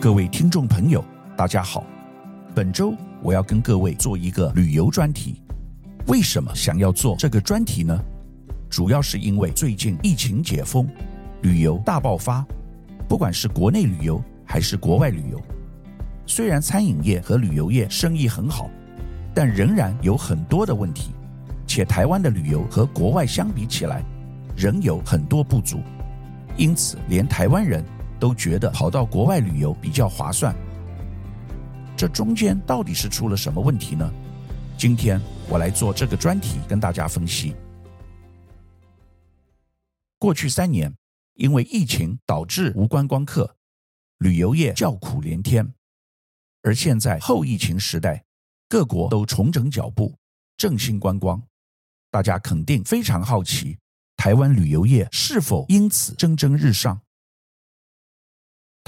各位听众朋友，大家好。本周我要跟各位做一个旅游专题。为什么想要做这个专题呢？主要是因为最近疫情解封，旅游大爆发，不管是国内旅游还是国外旅游。虽然餐饮业和旅游业生意很好，但仍然有很多的问题。且台湾的旅游和国外相比起来，仍有很多不足。因此，连台湾人。都觉得跑到国外旅游比较划算，这中间到底是出了什么问题呢？今天我来做这个专题跟大家分析。过去三年，因为疫情导致无观光客，旅游业叫苦连天。而现在后疫情时代，各国都重整脚步，振兴观光，大家肯定非常好奇，台湾旅游业是否因此蒸蒸日上？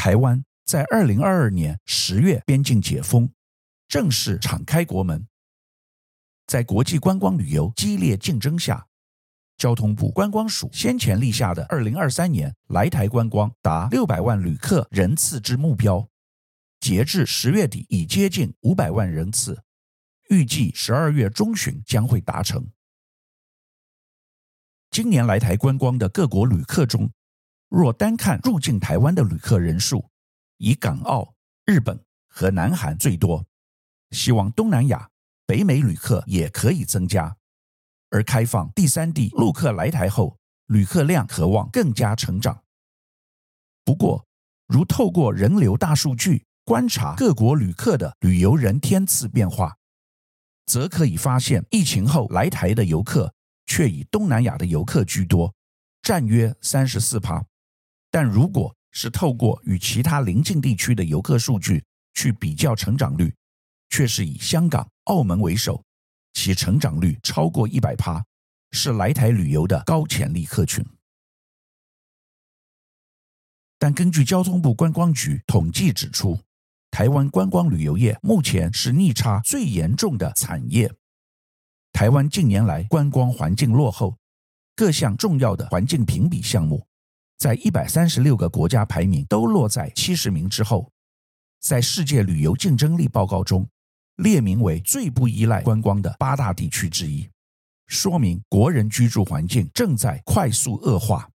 台湾在二零二二年十月边境解封，正式敞开国门。在国际观光旅游激烈竞争下，交通部观光署先前立下的二零二三年来台观光达六百万旅客人次之目标，截至十月底已接近五百万人次，预计十二月中旬将会达成。今年来台观光的各国旅客中，若单看入境台湾的旅客人数，以港澳、日本和南韩最多，希望东南亚、北美旅客也可以增加。而开放第三地陆客来台后，旅客量可望更加成长。不过，如透过人流大数据观察各国旅客的旅游人天次变化，则可以发现，疫情后来台的游客却以东南亚的游客居多，占约三十四趴。但如果是透过与其他邻近地区的游客数据去比较成长率，却是以香港、澳门为首，其成长率超过一百趴，是来台旅游的高潜力客群。但根据交通部观光局统计指出，台湾观光旅游业目前是逆差最严重的产业。台湾近年来观光环境落后，各项重要的环境评比项目。在一百三十六个国家排名都落在七十名之后，在世界旅游竞争力报告中列名为最不依赖观光的八大地区之一，说明国人居住环境正在快速恶化。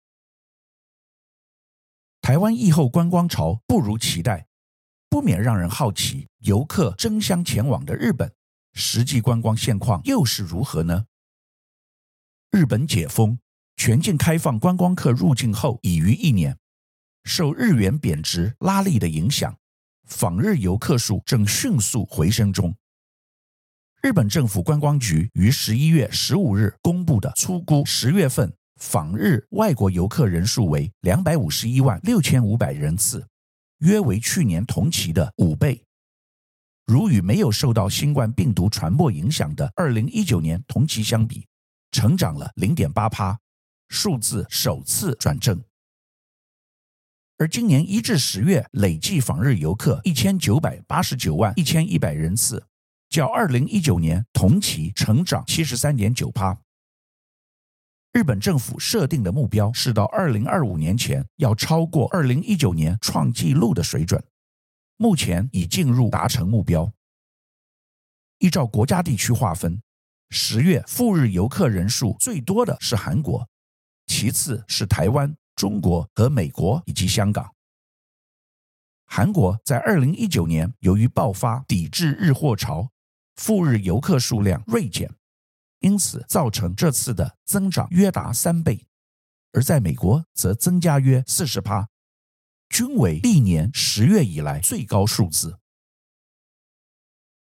台湾疫后观光潮不如期待，不免让人好奇，游客争相前往的日本，实际观光现况又是如何呢？日本解封。全境开放观光客入境后已逾一年，受日元贬值拉力的影响，访日游客数正迅速回升中。日本政府观光局于十一月十五日公布的初估十月份访日外国游客人数为两百五十一万六千五百人次，约为去年同期的五倍。如与没有受到新冠病毒传播影响的二零一九年同期相比，成长了零点八趴。数字首次转正，而今年一至十月累计访日游客一千九百八十九万一千一百人次，较二零一九年同期成长七十三点九趴。日本政府设定的目标是到二零二五年前要超过二零一九年创纪录的水准，目前已进入达成目标。依照国家地区划分，十月赴日游客人数最多的是韩国。其次是台湾、中国和美国以及香港。韩国在二零一九年由于爆发抵制日货潮，赴日游客数量锐减，因此造成这次的增长约达三倍；而在美国则增加约四十趴，均为历年十月以来最高数字。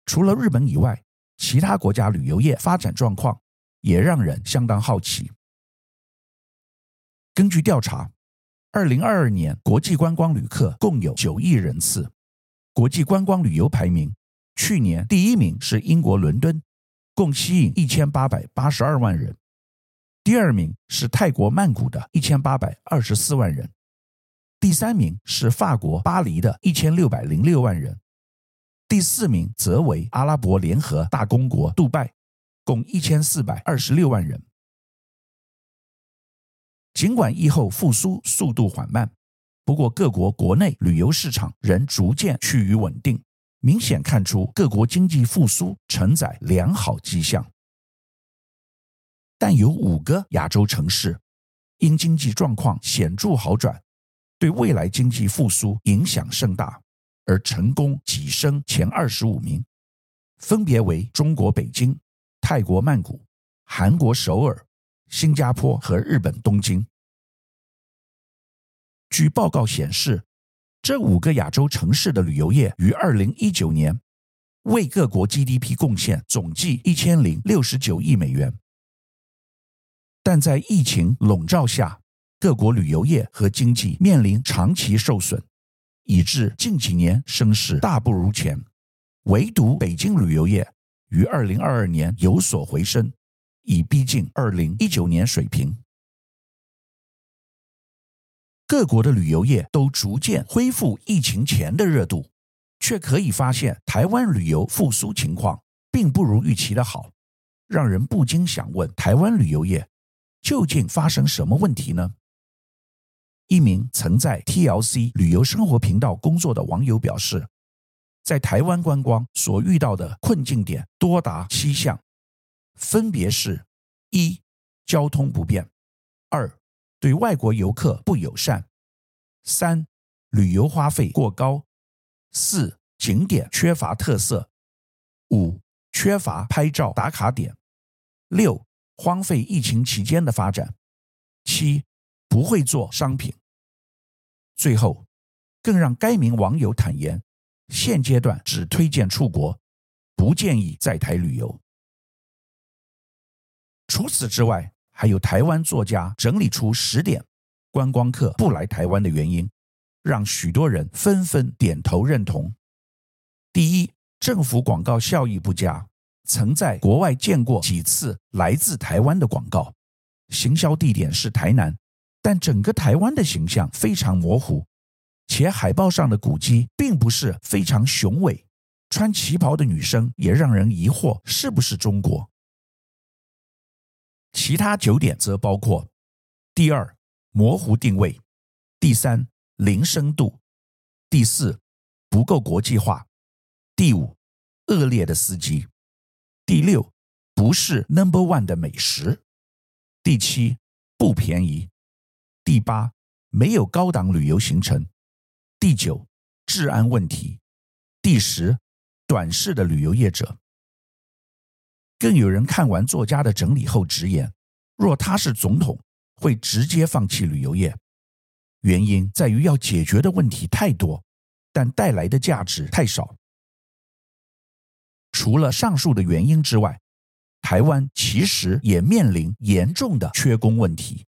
除了日本以外，其他国家旅游业发展状况也让人相当好奇。根据调查，二零二二年国际观光旅客共有九亿人次。国际观光旅游排名，去年第一名是英国伦敦，共吸引一千八百八十二万人；第二名是泰国曼谷的一千八百二十四万人；第三名是法国巴黎的一千六百零六万人；第四名则为阿拉伯联合大公国杜拜，共一千四百二十六万人。尽管疫后复苏速度缓慢，不过各国国内旅游市场仍逐渐趋于稳定，明显看出各国经济复苏承载良好迹象。但有五个亚洲城市因经济状况显著好转，对未来经济复苏影响甚大，而成功跻身前二十五名，分别为中国北京、泰国曼谷、韩国首尔、新加坡和日本东京。据报告显示，这五个亚洲城市的旅游业于二零一九年为各国 GDP 贡献总计一千零六十九亿美元。但在疫情笼罩下，各国旅游业和经济面临长期受损，以致近几年声势大不如前。唯独北京旅游业于二零二二年有所回升，已逼近二零一九年水平。各国的旅游业都逐渐恢复疫情前的热度，却可以发现台湾旅游复苏情况并不如预期的好，让人不禁想问：台湾旅游业究竟发生什么问题呢？一名曾在 TLC 旅游生活频道工作的网友表示，在台湾观光所遇到的困境点多达七项，分别是：一、交通不便；二、对外国游客不友善，三、旅游花费过高，四、景点缺乏特色，五、缺乏拍照打卡点，六、荒废疫情期间的发展，七、不会做商品。最后，更让该名网友坦言，现阶段只推荐出国，不建议在台旅游。除此之外，还有台湾作家整理出十点观光客不来台湾的原因，让许多人纷纷点头认同。第一，政府广告效益不佳。曾在国外见过几次来自台湾的广告，行销地点是台南，但整个台湾的形象非常模糊，且海报上的古迹并不是非常雄伟，穿旗袍的女生也让人疑惑是不是中国。其他九点则包括：第二，模糊定位；第三，零深度；第四，不够国际化；第五，恶劣的司机；第六，不是 number one 的美食；第七，不便宜；第八，没有高档旅游行程；第九，治安问题；第十，短视的旅游业者。更有人看完作家的整理后直言：若他是总统，会直接放弃旅游业。原因在于要解决的问题太多，但带来的价值太少。除了上述的原因之外，台湾其实也面临严重的缺工问题。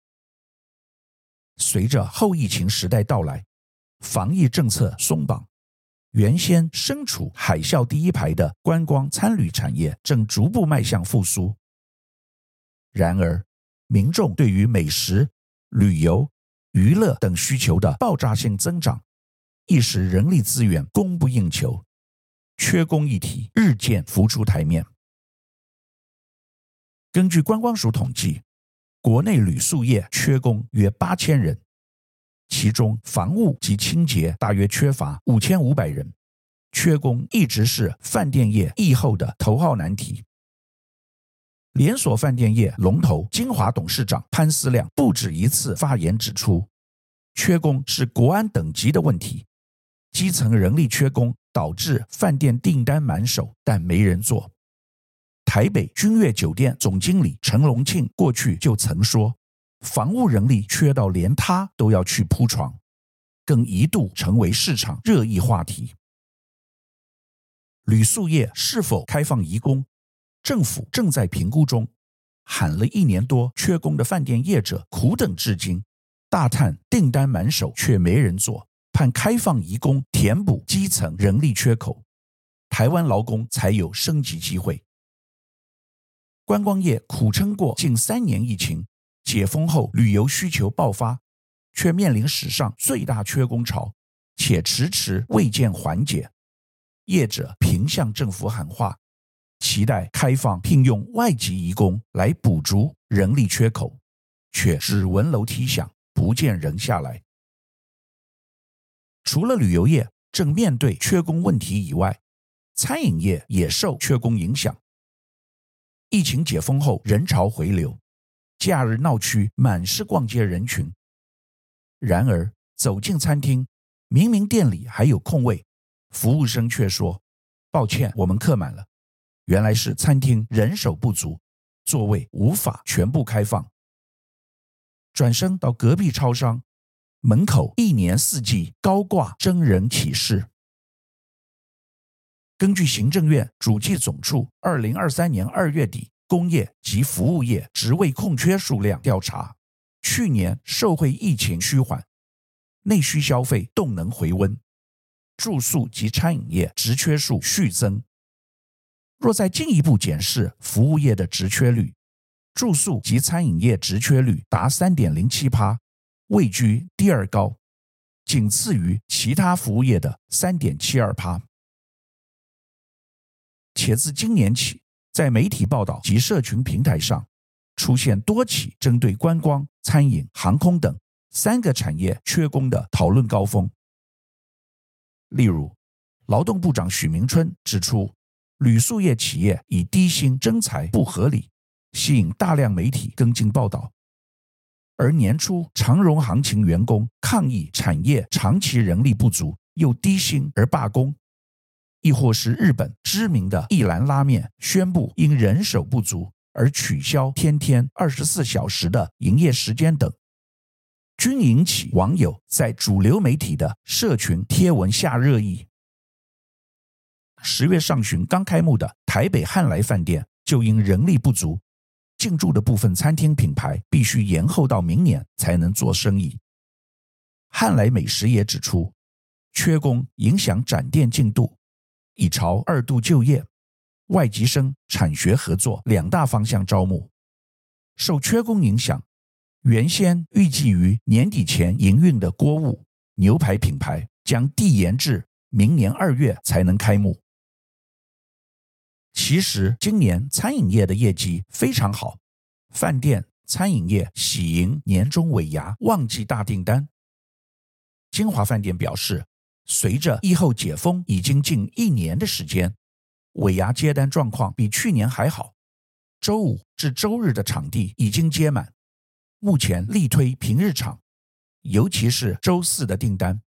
随着后疫情时代到来，防疫政策松绑。原先身处海啸第一排的观光餐旅产业正逐步迈向复苏。然而，民众对于美食、旅游、娱乐等需求的爆炸性增长，亦使人力资源供不应求，缺工议题日渐浮出台面。根据观光署统计，国内旅宿业缺工约八千人。其中，房务及清洁大约缺乏五千五百人，缺工一直是饭店业疫后的头号难题。连锁饭店业龙头金华董事长潘思亮不止一次发言指出，缺工是国安等级的问题，基层人力缺工导致饭店订单满手，但没人做。台北君悦酒店总经理陈龙庆过去就曾说。房务人力缺到连他都要去铺床，更一度成为市场热议话题。旅宿业是否开放移工？政府正在评估中。喊了一年多缺工的饭店业者苦等至今，大叹订单满手却没人做，盼开放移工填补基层人力缺口，台湾劳工才有升级机会。观光业苦撑过近三年疫情。解封后，旅游需求爆发，却面临史上最大缺工潮，且迟迟未见缓解。业者频向政府喊话，期待开放聘用外籍移工来补足人力缺口，却只闻楼梯响，不见人下来。除了旅游业正面对缺工问题以外，餐饮业也受缺工影响。疫情解封后，人潮回流，假日闹区满是逛街人群。然而走进餐厅，明明店里还有空位，服务生却说：“抱歉，我们客满了。”原来是餐厅人手不足，座位无法全部开放。转身到隔壁超商，门口一年四季高挂征人启事。根据行政院主计总处二零二三年二月底工业及服务业职位空缺数量调查，去年受惠疫情趋缓，内需消费动能回温，住宿及餐饮业职缺数续增。若再进一步检视服务业的职缺率，住宿及餐饮业职缺率达三点零七趴，位居第二高，仅次于其他服务业的三点七二趴。且自今年起，在媒体报道及社群平台上，出现多起针对观光、餐饮、航空等三个产业缺工的讨论高峰。例如，劳动部长许明春指出，旅宿业企业以低薪征才不合理，吸引大量媒体跟进报道。而年初长荣航勤员工抗议产业长期人力不足又低薪而罢工。亦或是日本知名的一兰拉面宣布因人手不足而取消天天二十四小时的营业时间等，均引起网友在主流媒体的社群贴文下热议。十月上旬刚开幕的台北汉来饭店就因人力不足，进驻的部分餐厅品牌必须延后到明年才能做生意。汉来美食也指出，缺工影响展店进度。已朝二度就业、外籍生产学合作两大方向招募。受缺工影响，原先预计于年底前营运的锅物牛排品牌将递延至明年二月才能开幕。其实今年餐饮业的业绩非常好，饭店、餐饮业喜迎年终尾牙旺季大订单。金华饭店表示。随着疫后解封已经近一年的时间，尾牙接单状况比去年还好。周五至周日的场地已经接满，目前力推平日场，尤其是周四的订单，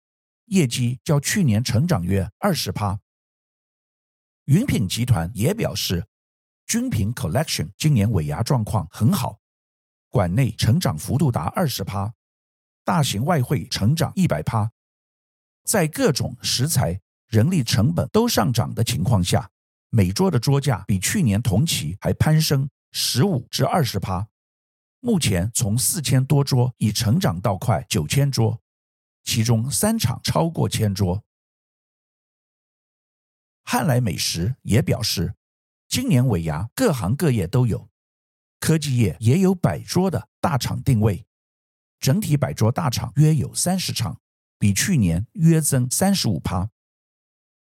业绩较去年成长约二十趴。云品集团也表示，君品 Collection 今年尾牙状况很好，馆内成长幅度达二十趴，大型外汇成长一百趴。在各种食材、人力成本都上涨的情况下，每桌的桌价比去年同期还攀升十五至二十趴。目前从四千多桌已成长到快九千桌，其中三场超过千桌。汉来美食也表示，今年尾牙各行各业都有，科技业也有百桌的大厂定位，整体百桌大厂约有三十场。比去年约增三十五趴。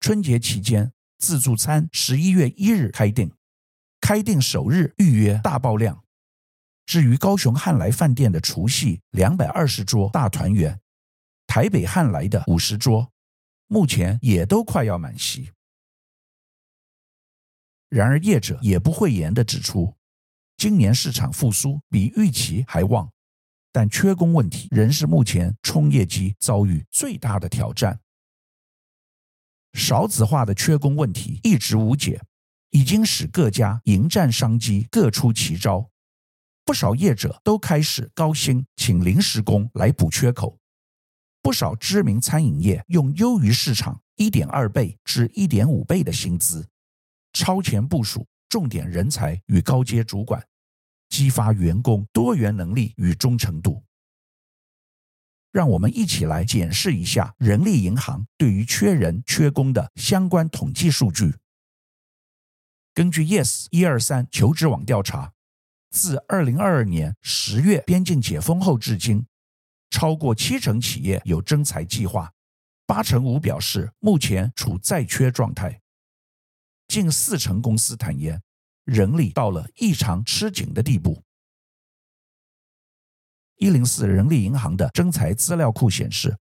春节期间，自助餐十一月一日开订，开订首日预约大爆量。至于高雄汉来饭店的除夕两百二十桌大团圆，台北汉来的五十桌，目前也都快要满席。然而，业者也不讳言地指出，今年市场复苏比预期还旺。但缺工问题仍是目前冲业绩遭遇最大的挑战。少子化的缺工问题一直无解，已经使各家迎战商机各出奇招。不少业者都开始高薪请临时工来补缺口。不少知名餐饮业用优于市场一点二倍至一点五倍的薪资，超前部署重点人才与高阶主管。激发员工多元能力与忠诚度。让我们一起来检视一下人力银行对于缺人缺工的相关统计数据。根据 Yes 一二三求职网调查，自二零二二年十月边境解封后至今，超过七成企业有征才计划，八成五表示目前处在缺状态，近四成公司坦言。人力到了异常吃紧的地步。一零四人力银行的征才资料库显示，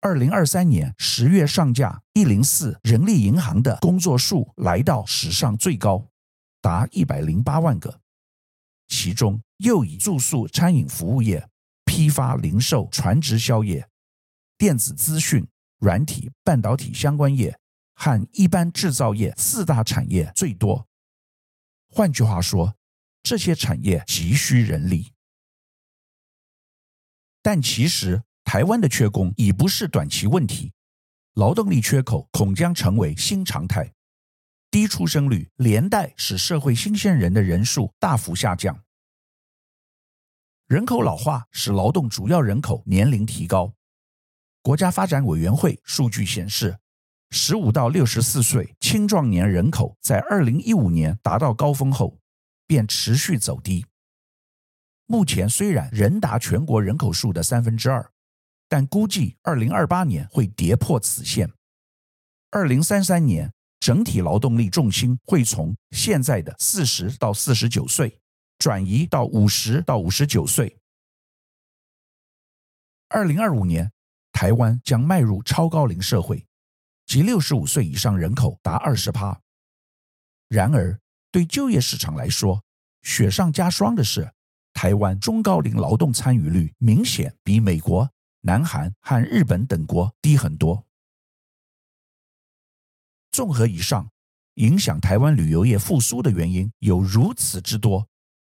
二零二三年十月上架一零四人力银行的工作数来到史上最高，达一百零八万个，其中又以住宿、餐饮服务业、批发、零售、船直销业、电子资讯、软体、半导体相关业和一般制造业四大产业最多。换句话说，这些产业急需人力。但其实，台湾的缺工已不是短期问题，劳动力缺口恐将成为新常态。低出生率连带使社会新鲜人的人数大幅下降。人口老化使劳动主要人口年龄提高。国家发展委员会数据显示，十五到六十四岁青壮年人口在二零一五年达到高峰后，便持续走低。目前虽然仍达全国人口数的三分之二，但估计二零二八年会跌破此线。二零三三年整体劳动力重心会从现在的四十到四十九岁转移到五十到五十九岁。二零二五年，台湾将迈入超高龄社会，即六十五岁以上人口达二十趴。然而，对就业市场来说，雪上加霜的是。台湾中高龄劳动参与率明显比美国、南韩和日本等国低很多。综合以上，影响台湾旅游业复苏的原因有如此之多，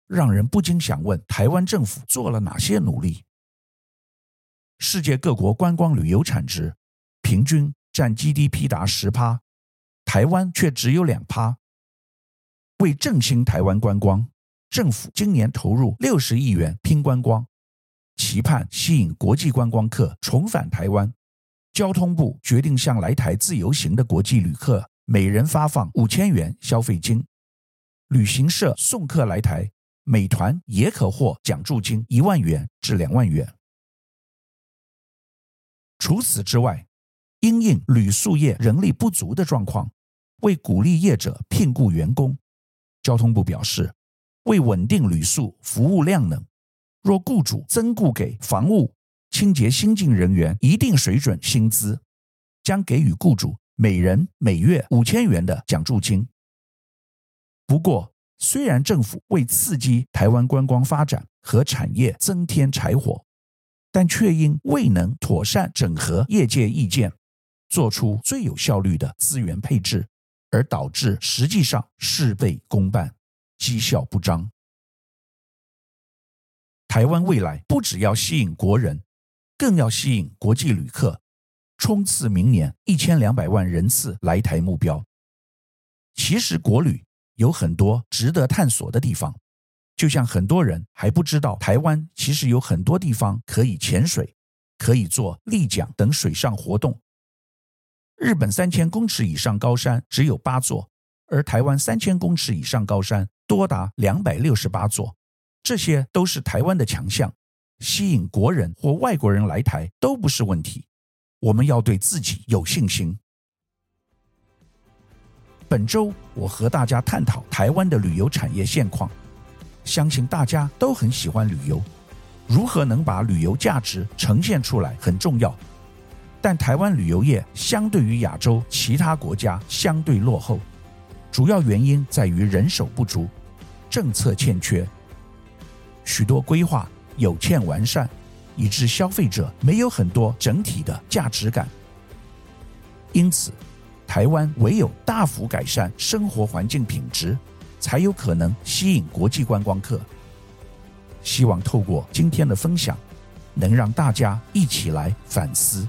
让人不禁想问：台湾政府做了哪些努力？世界各国观光旅游产值平均占 GDP 达十趴，台湾却只有两趴。为振兴台湾观光。政府今年投入六十亿元拼观光，期盼吸引国际观光客重返台湾。交通部决定向来台自由行的国际旅客每人发放五千元消费金，旅行社送客来台，美团也可获奖助金一万元至两万元。除此之外，因应旅宿业人力不足的状况，为鼓励业者聘雇员工，交通部表示。为稳定旅宿服务量能，若雇主增雇给房务、清洁新进人员一定水准薪资，将给予雇主每人每月五千元的奖助金。不过，虽然政府为刺激台湾观光发展和产业增添柴火，但却因未能妥善整合业界意见，做出最有效率的资源配置，而导致实际上事倍功半。绩效不彰。台湾未来不只要吸引国人，更要吸引国际旅客，冲刺明年一千两百万人次来台目标。其实国旅有很多值得探索的地方，就像很多人还不知道，台湾其实有很多地方可以潜水，可以做立桨等水上活动。日本三千公尺以上高山只有八座，而台湾三千公尺以上高山。多达两百六十八座，这些都是台湾的强项，吸引国人或外国人来台都不是问题。我们要对自己有信心。本周我和大家探讨台湾的旅游产业现况，相信大家都很喜欢旅游，如何能把旅游价值呈现出来很重要。但台湾旅游业相对于亚洲其他国家相对落后。主要原因在于人手不足，政策欠缺，许多规划有欠完善，以致消费者没有很多整体的价值感。因此，台湾唯有大幅改善生活环境品质，才有可能吸引国际观光客。希望透过今天的分享，能让大家一起来反思。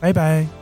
拜拜。